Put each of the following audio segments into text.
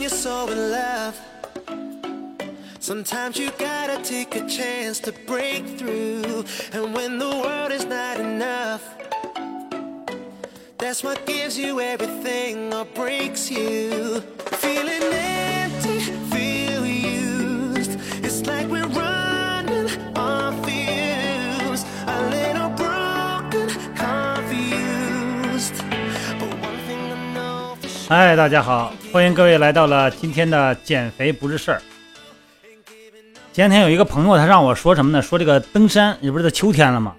you're so in love. Sometimes you gotta take a chance to break through. And when the world is not enough, that's what gives you everything or breaks you. Feeling empty, 嗨，大家好，欢迎各位来到了今天的减肥不是事儿。前两天有一个朋友，他让我说什么呢？说这个登山，也不是在秋天了嘛，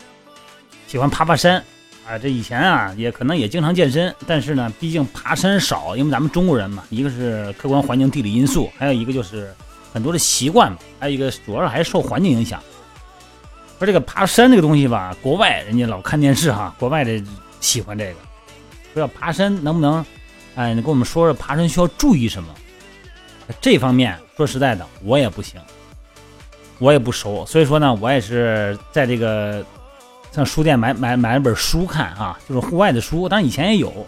喜欢爬爬山啊。这以前啊，也可能也经常健身，但是呢，毕竟爬山少，因为咱们中国人嘛，一个是客观环境地理因素，还有一个就是很多的习惯嘛，还有一个主要是还是受环境影响。说这个爬山这个东西吧，国外人家老看电视哈，国外的喜欢这个，说要爬山能不能？哎，你跟我们说说爬山需要注意什么？这方面说实在的，我也不行，我也不熟，所以说呢，我也是在这个上书店买买买了本书看啊，就是户外的书，当然以前也有，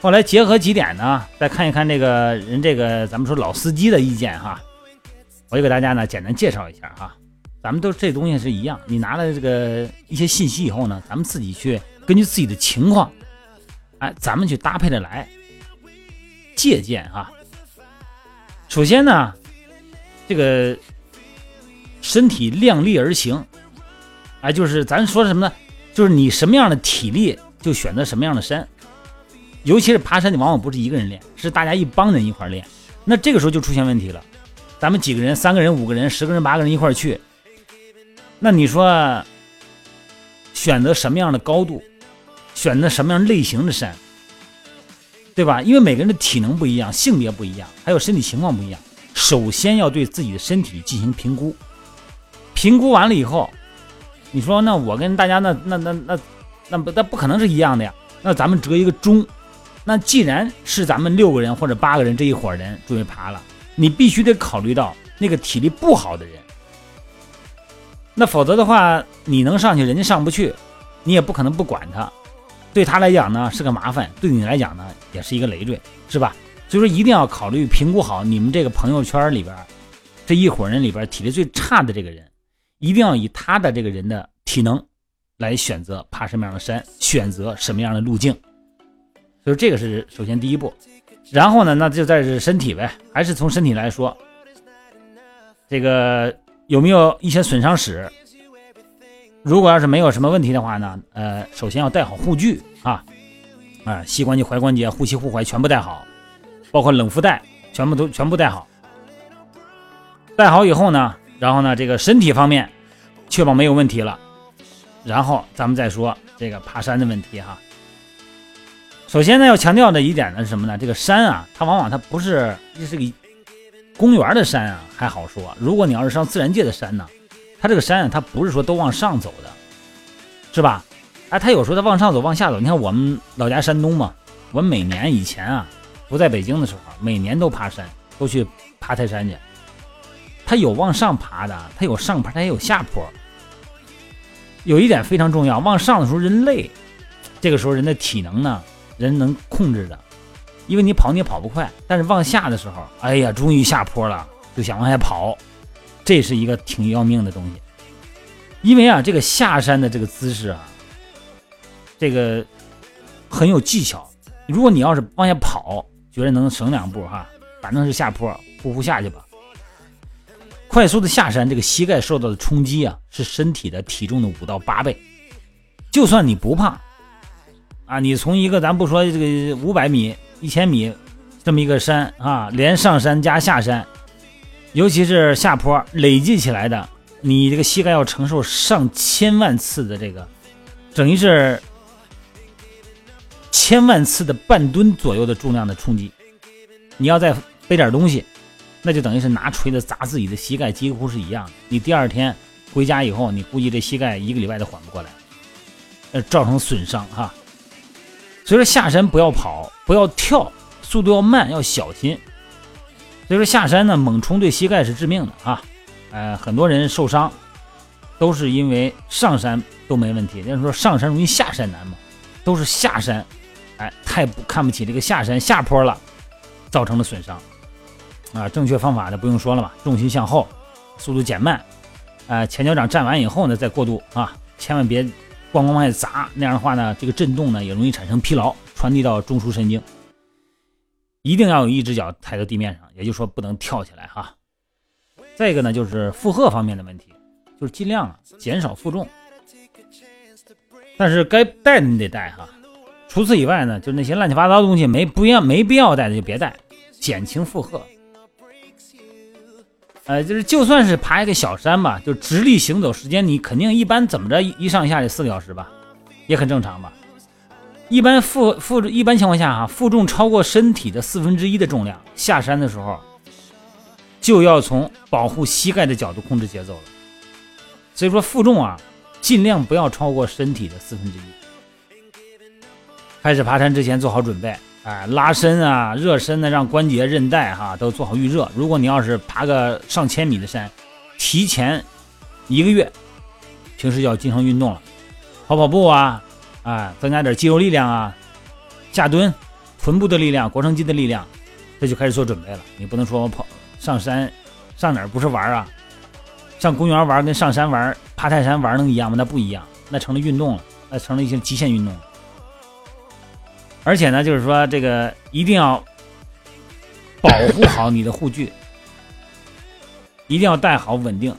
后来结合几点呢，再看一看这个人这个咱们说老司机的意见哈，我就给大家呢简单介绍一下哈，咱们都这东西是一样，你拿了这个一些信息以后呢，咱们自己去根据自己的情况，哎，咱们去搭配着来。借鉴啊。首先呢，这个身体量力而行，哎，就是咱说什么呢？就是你什么样的体力，就选择什么样的山。尤其是爬山，你往往不是一个人练，是大家一帮人一块练。那这个时候就出现问题了。咱们几个人，三个人、五个人、十个人、八个人一块去，那你说选择什么样的高度，选择什么样类型的山？对吧？因为每个人的体能不一样，性别不一样，还有身体情况不一样。首先要对自己的身体进行评估，评估完了以后，你说那我跟大家那那那那那不那不可能是一样的呀？那咱们折一个中。那既然是咱们六个人或者八个人这一伙人准备爬了，你必须得考虑到那个体力不好的人。那否则的话，你能上去，人家上不去，你也不可能不管他。对他来讲呢是个麻烦，对你来讲呢也是一个累赘，是吧？所以说一定要考虑评估好你们这个朋友圈里边这一伙人里边体力最差的这个人，一定要以他的这个人的体能来选择爬什么样的山，选择什么样的路径。所以这个是首先第一步，然后呢，那就再是身体呗，还是从身体来说，这个有没有一些损伤史？如果要是没有什么问题的话呢，呃，首先要带好护具啊，啊，膝关节、踝关节、护膝、护踝全部带好，包括冷敷带，全部都全部带好。带好以后呢，然后呢，这个身体方面确保没有问题了，然后咱们再说这个爬山的问题哈。首先呢，要强调的一点呢是什么呢？这个山啊，它往往它不是这是个公园的山啊，还好说。如果你要是上自然界的山呢？它这个山啊，它不是说都往上走的，是吧？哎，它有时候它往上走，往下走。你看我们老家山东嘛，我每年以前啊，不在北京的时候，每年都爬山，都去爬泰山去。它有往上爬的，它有上坡，它也有下坡。有一点非常重要，往上的时候人累，这个时候人的体能呢，人能控制的，因为你跑你也跑不快。但是往下的时候，哎呀，终于下坡了，就想往下跑。这是一个挺要命的东西，因为啊，这个下山的这个姿势啊，这个很有技巧。如果你要是往下跑，觉得能省两步哈，反正是下坡，呼呼下去吧。快速的下山，这个膝盖受到的冲击啊，是身体的体重的五到八倍。就算你不胖啊，你从一个咱不说这个五百米、一千米这么一个山啊，连上山加下山。尤其是下坡累计起来的，你这个膝盖要承受上千万次的这个，等于是千万次的半吨左右的重量的冲击。你要再背点东西，那就等于是拿锤子砸自己的膝盖，几乎是一样的。你第二天回家以后，你估计这膝盖一个礼拜都缓不过来，呃，造成损伤哈。所以说下山不要跑，不要跳，速度要慢，要小心。所以说下山呢，猛冲对膝盖是致命的啊！呃，很多人受伤都是因为上山都没问题，人家说上山容易下山难嘛，都是下山，哎，太不看不起这个下山下坡了，造成的损伤。啊，正确方法呢不用说了嘛，重心向后，速度减慢，啊，前脚掌站完以后呢再过渡啊，千万别咣咣往外砸，那样的话呢，这个震动呢也容易产生疲劳，传递到中枢神经。一定要有一只脚踩在地面上，也就是说不能跳起来哈。再一个呢就是负荷方面的问题，就是尽量啊减少负重，但是该带的你得带哈。除此以外呢，就是那些乱七八糟的东西没不要没必要带的就别带，减轻负荷。呃，就是就算是爬一个小山吧，就直立行走时间，你肯定一般怎么着一上一下得四个小时吧，也很正常吧。一般负负一般情况下哈，负重超过身体的四分之一的重量，下山的时候就要从保护膝盖的角度控制节奏了。所以说负重啊，尽量不要超过身体的四分之一。开始爬山之前做好准备。哎，拉伸啊，热身呢，让关节、韧带哈都做好预热。如果你要是爬个上千米的山，提前一个月，平时要经常运动了，跑跑步啊，哎，增加点肌肉力量啊，下蹲，臀部的力量、腘绳肌的力量，这就开始做准备了。你不能说我跑上山，上哪儿不是玩啊？上公园玩跟上山玩、爬泰山玩能一样吗？那不一样，那成了运动了，那成了一些极限运动。而且呢，就是说这个一定要保护好你的护具，一定要带好稳定。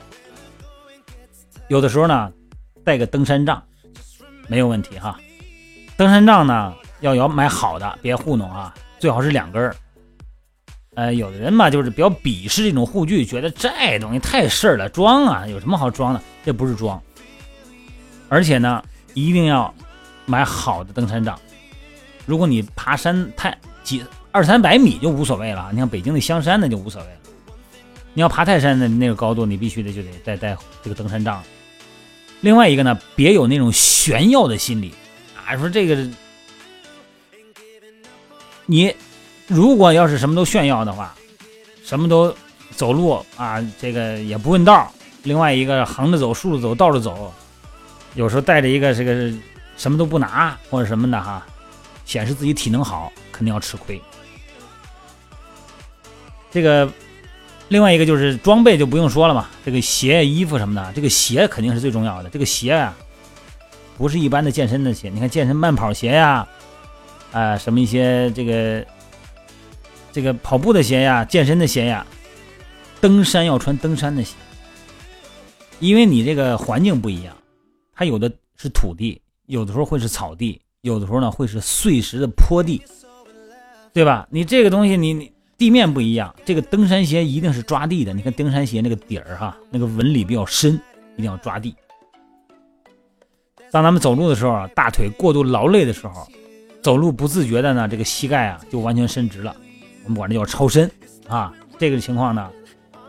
有的时候呢，带个登山杖没有问题哈。登山杖呢要要买好的，别糊弄啊，最好是两根儿。呃，有的人嘛就是比较鄙视这种护具，觉得这东西太事儿了，装啊，有什么好装的？这不是装。而且呢，一定要买好的登山杖。如果你爬山太几二三百米就无所谓了，你像北京的香山那就无所谓了。你要爬泰山的那个高度，你必须得就得带带这个登山杖。另外一个呢，别有那种炫耀的心理啊，说这个你如果要是什么都炫耀的话，什么都走路啊，这个也不问道。另外一个横着走、竖着走、倒着走，有时候带着一个这个什么都不拿或者什么的哈。显示自己体能好，肯定要吃亏。这个，另外一个就是装备就不用说了嘛，这个鞋、衣服什么的，这个鞋肯定是最重要的。这个鞋啊，不是一般的健身的鞋，你看健身慢跑鞋呀，啊，什么一些这个这个跑步的鞋呀、健身的鞋呀，登山要穿登山的鞋，因为你这个环境不一样，它有的是土地，有的时候会是草地。有的时候呢，会是碎石的坡地，对吧？你这个东西，你你地面不一样，这个登山鞋一定是抓地的。你看登山鞋那个底儿哈，那个纹理比较深，一定要抓地。当咱们走路的时候啊，大腿过度劳累的时候，走路不自觉的呢，这个膝盖啊就完全伸直了，我们管这叫超伸啊。这个情况呢，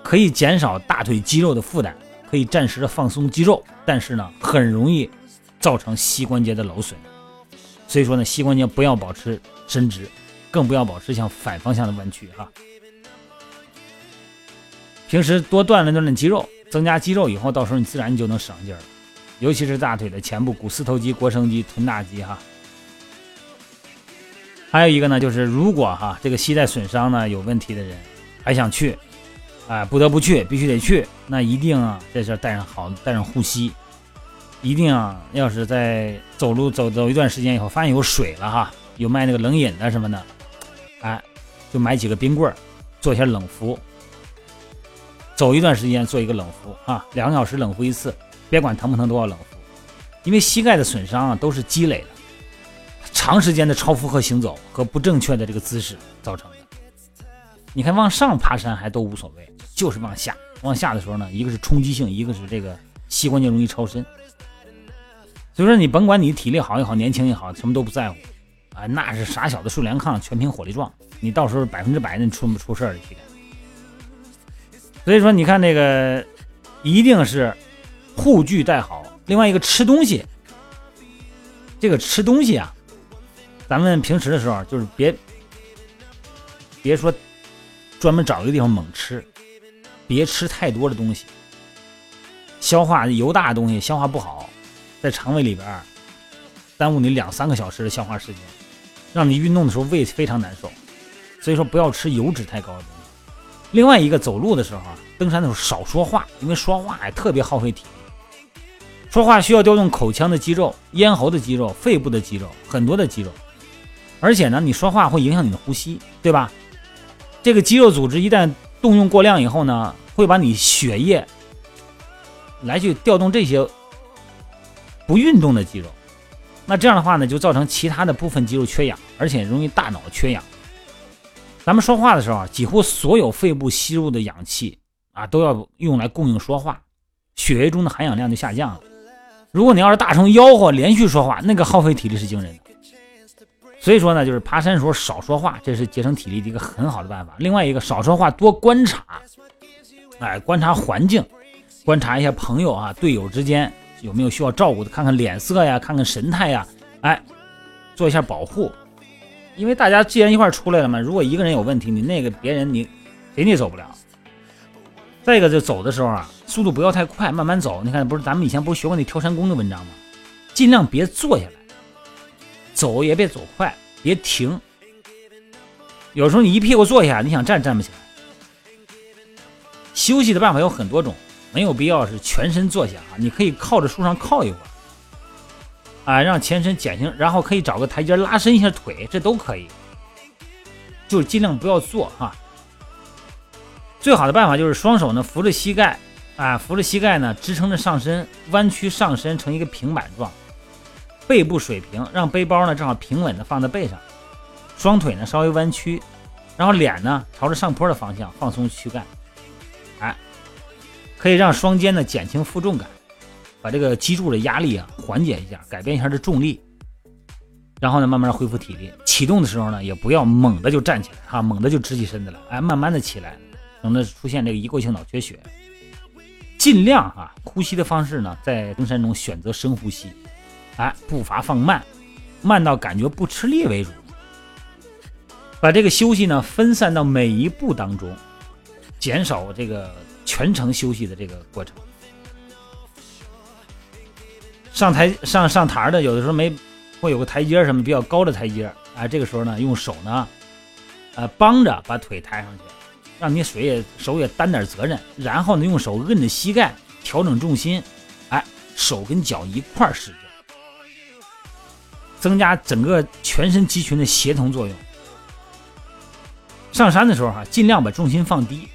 可以减少大腿肌肉的负担，可以暂时的放松肌肉，但是呢，很容易造成膝关节的劳损。所以说呢，膝关节不要保持伸直，更不要保持向反方向的弯曲哈。平时多锻炼锻炼肌肉，增加肌肉以后，到时候你自然就能省劲儿。尤其是大腿的前部股四头肌、腘绳肌、臀大肌哈。还有一个呢，就是如果哈这个膝盖损伤呢有问题的人，还想去，哎，不得不去，必须得去，那一定啊在这带上好，带上护膝。一定啊！要是在走路走走一段时间以后，发现有水了哈，有卖那个冷饮的什么的，哎，就买几个冰棍儿，做一下冷敷。走一段时间做一个冷敷啊，两个小时冷敷一次，别管疼不疼都要冷敷。因为膝盖的损伤啊都是积累的，长时间的超负荷行走和不正确的这个姿势造成的。你看往上爬山还都无所谓，就是往下，往下的时候呢，一个是冲击性，一个是这个膝关节容易超伸。所以说，你甭管你体力好也好，年轻也好，什么都不在乎，啊，那是傻小子竖连炕，全凭火力壮。你到时候百分之百的出不出事儿的体感。所以说，你看那个，一定是护具带好。另外一个吃东西，这个吃东西啊，咱们平时的时候就是别别说专门找一个地方猛吃，别吃太多的东西，消化油大的东西消化不好。在肠胃里边，耽误你两三个小时的消化时间，让你运动的时候胃非常难受。所以说不要吃油脂太高的东西，另外一个走路的时候啊，登山的时候少说话，因为说话呀特别耗费体力。说话需要调动口腔的肌肉、咽喉的肌肉、肺部的肌肉，很多的肌肉。而且呢，你说话会影响你的呼吸，对吧？这个肌肉组织一旦动用过量以后呢，会把你血液来去调动这些不运动的肌肉。那这样的话呢，就造成其他的部分肌肉缺氧，而且容易大脑缺氧。咱们说话的时候，几乎所有肺部吸入的氧气啊，都要用来供应说话，血液中的含氧量就下降了。如果你要是大声吆喝、连续说话，那个耗费体力是惊人的。所以说呢，就是爬山时候少说话，这是节省体力的一个很好的办法。另外一个，少说话，多观察，哎，观察环境，观察一下朋友啊、队友之间有没有需要照顾的，看看脸色呀，看看神态呀，哎，做一下保护。因为大家既然一块出来了嘛，如果一个人有问题，你那个别人你谁你也走不了。再一个就走的时候啊，速度不要太快，慢慢走。你看，不是咱们以前不是学过那跳山功的文章吗？尽量别坐下来。走也别走快，别停。有时候你一屁股坐下，你想站站不起来。休息的办法有很多种，没有必要是全身坐下啊。你可以靠着树上靠一会儿，啊，让前身减轻，然后可以找个台阶拉伸一下腿，这都可以。就是尽量不要坐哈。最好的办法就是双手呢扶着膝盖，啊，扶着膝盖呢支撑着上身，弯曲上身成一个平板状。背部水平，让背包呢正好平稳的放在背上，双腿呢稍微弯曲，然后脸呢朝着上坡的方向，放松躯干，可以让双肩呢减轻负重感，把这个脊柱的压力啊缓解一下，改变一下这重力，然后呢慢慢恢复体力。启动的时候呢也不要猛的就站起来哈，猛的就直起身子来，哎，慢慢的起来，省得出现这个一过性脑缺血。尽量哈呼吸的方式呢在登山中选择深呼吸。哎，步伐放慢，慢到感觉不吃力为主。把这个休息呢分散到每一步当中，减少这个全程休息的这个过程。上台上上台的，有的时候没会有个台阶什么比较高的台阶，哎，这个时候呢用手呢，呃帮着把腿抬上去，让你水也手也担点责任，然后呢用手摁着膝盖调整重心，哎，手跟脚一块使劲。增加整个全身肌群的协同作用。上山的时候哈，尽量把重心放低。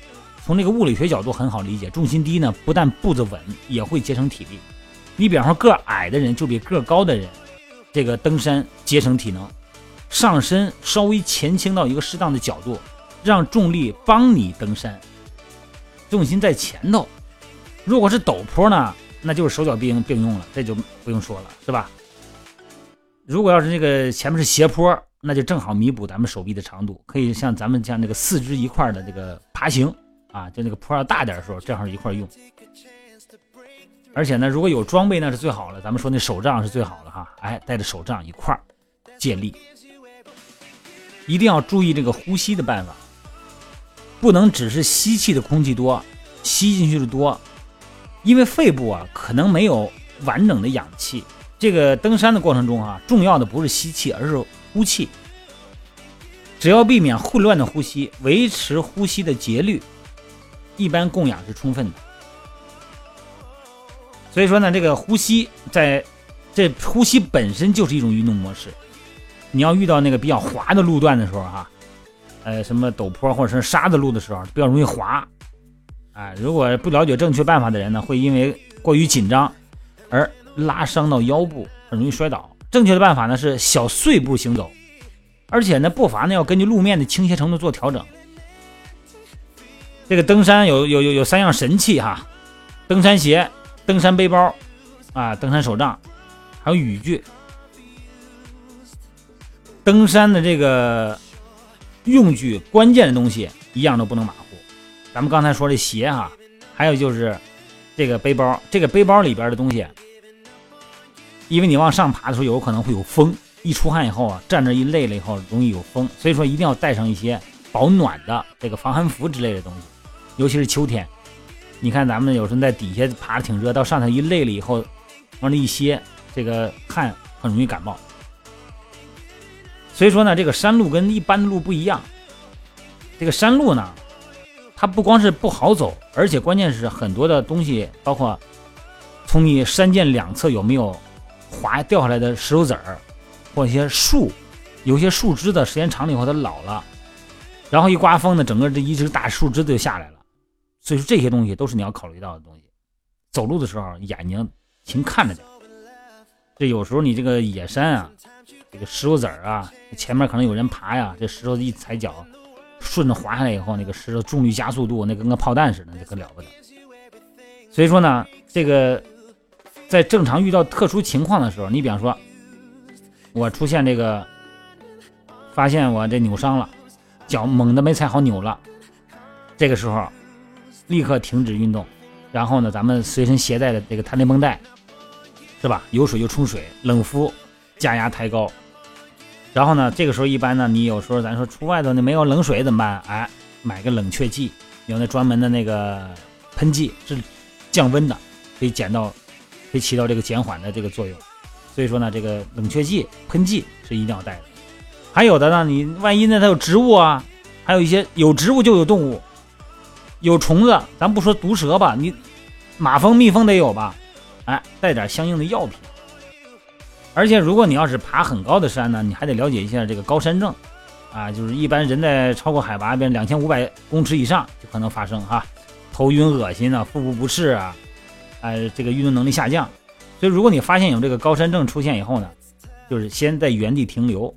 从这个物理学角度很好理解，重心低呢，不但步子稳，也会节省体力。你比方说个矮的人就比个高的人，这个登山节省体能。上身稍微前倾到一个适当的角度，让重力帮你登山。重心在前头。如果是陡坡呢，那就是手脚并并用了，这就不用说了，是吧？如果要是那个前面是斜坡，那就正好弥补咱们手臂的长度，可以像咱们像那个四肢一块的这个爬行啊，就那个坡要大点的时候，正好一块用。而且呢，如果有装备那是最好了，咱们说那手杖是最好的哈，哎，带着手杖一块儿借力。一定要注意这个呼吸的办法，不能只是吸气的空气多，吸进去的多，因为肺部啊可能没有完整的氧气。这个登山的过程中啊，重要的不是吸气，而是呼气。只要避免混乱的呼吸，维持呼吸的节律，一般供氧是充分的。所以说呢，这个呼吸在这呼吸本身就是一种运动模式。你要遇到那个比较滑的路段的时候哈，呃，什么陡坡或者是沙子路的时候，比较容易滑。哎，如果不了解正确办法的人呢，会因为过于紧张而。拉伤到腰部，很容易摔倒。正确的办法呢是小碎步行走，而且呢步伐呢要根据路面的倾斜程度做调整。这个登山有有有有三样神器哈：登山鞋、登山背包啊、登山手杖，还有雨具。登山的这个用具关键的东西一样都不能马虎。咱们刚才说的鞋哈，还有就是这个背包，这个背包里边的东西。因为你往上爬的时候，有可能会有风，一出汗以后啊，站着一累了以后容易有风，所以说一定要带上一些保暖的这个防寒服之类的东西，尤其是秋天。你看咱们有时候在底下爬的挺热，到上头一累了以后，往那一歇，这个汗很容易感冒。所以说呢，这个山路跟一般的路不一样，这个山路呢，它不光是不好走，而且关键是很多的东西，包括从你山涧两侧有没有滑掉下来的石头子儿，或一些树，有些树枝的时间长了以后它老了，然后一刮风呢，整个这一只大树枝子就下来了。所以说这些东西都是你要考虑到的东西。走路的时候眼睛勤看着点。这有时候你这个野山啊，这个石头子儿啊，前面可能有人爬呀，这石头一踩脚，顺着滑下来以后，那个石头重力加速度，那跟个炮弹似的，那可了不得。所以说呢，这个在正常遇到特殊情况的时候，你比方说，我出现这个，发现我这扭伤了，脚猛的没踩好扭了，这个时候立刻停止运动，然后呢，咱们随身携带的这个弹力绷带。是吧？有水就冲水，冷敷，加压抬高。然后呢，这个时候一般呢，你有时候咱说出外头那没有冷水怎么办？哎，买个冷却剂，有那专门的那个喷剂是降温的，可以减到，可以起到这个减缓的这个作用。所以说呢，这个冷却剂、喷剂是一定要带的。还有的呢，你万一呢它有植物啊，还有一些有植物就有动物，有虫子，咱不说毒蛇吧，你马蜂、蜜蜂得有吧？哎，带点相应的药品。而且，如果你要是爬很高的山呢，你还得了解一下这个高山症，啊，就是一般人在超过海拔边两千五百公尺以上就可能发生哈，头晕恶心啊，腹部不适啊，哎，这个运动能力下降。所以，如果你发现有这个高山症出现以后呢，就是先在原地停留，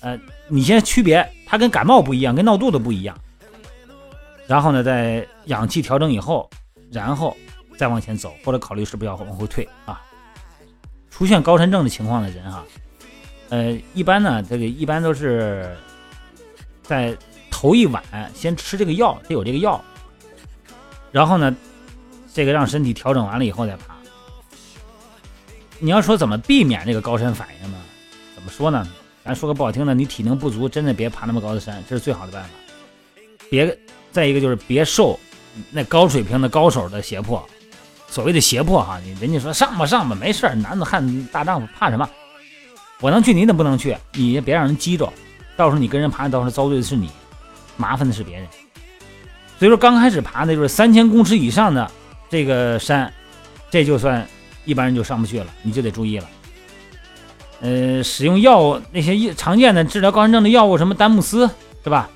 呃，你先区别它跟感冒不一样，跟闹肚子不一样。然后呢，在氧气调整以后，然后。再往前走，或者考虑是不是要往后退啊？出现高山症的情况的人哈，呃，一般呢，这个一般都是在头一晚先吃这个药，得有这个药，然后呢，这个让身体调整完了以后再爬。你要说怎么避免这个高山反应呢？怎么说呢？咱说个不好听的，你体能不足，真的别爬那么高的山，这是最好的办法。别再一个就是别受那高水平的高手的胁迫。所谓的胁迫哈，人家说上吧上吧，没事儿，男子汉大丈夫怕什么？我能去，你怎么不能去？你也别让人激着，到时候你跟人爬，到时候遭罪的是你，麻烦的是别人。所以说刚开始爬的就是三千公尺以上的这个山，这就算一般人就上不去了，你就得注意了。呃，使用药物那些常见的治疗高山症的药物，什么丹木斯是吧？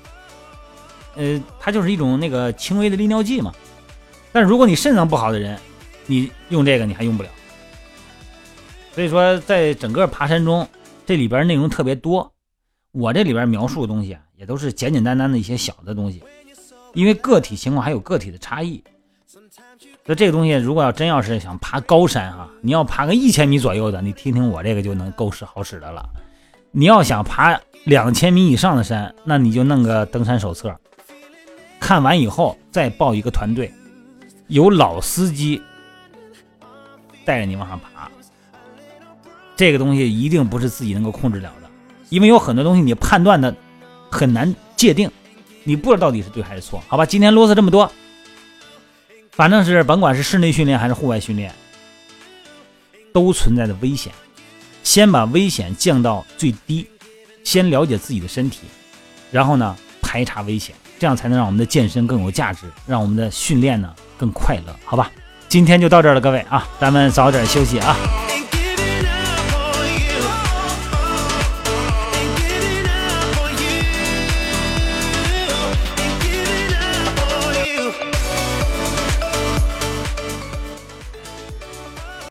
呃，它就是一种那个轻微的利尿剂嘛。但如果你肾脏不好的人，你用这个你还用不了，所以说在整个爬山中，这里边内容特别多。我这里边描述的东西，也都是简简单单的一些小的东西，因为个体情况还有个体的差异。那这个东西，如果要真要是想爬高山哈，你要爬个一千米左右的，你听听我这个就能够使好使的了。你要想爬两千米以上的山，那你就弄个登山手册，看完以后再报一个团队，有老司机。带着你往上爬，这个东西一定不是自己能够控制了的，因为有很多东西你判断的很难界定，你不知道到底是对还是错。好吧，今天啰嗦这么多，反正是甭管是室内训练还是户外训练，都存在着危险，先把危险降到最低，先了解自己的身体，然后呢排查危险，这样才能让我们的健身更有价值，让我们的训练呢更快乐。好吧。今天就到这儿了，各位啊，咱们早点休息啊。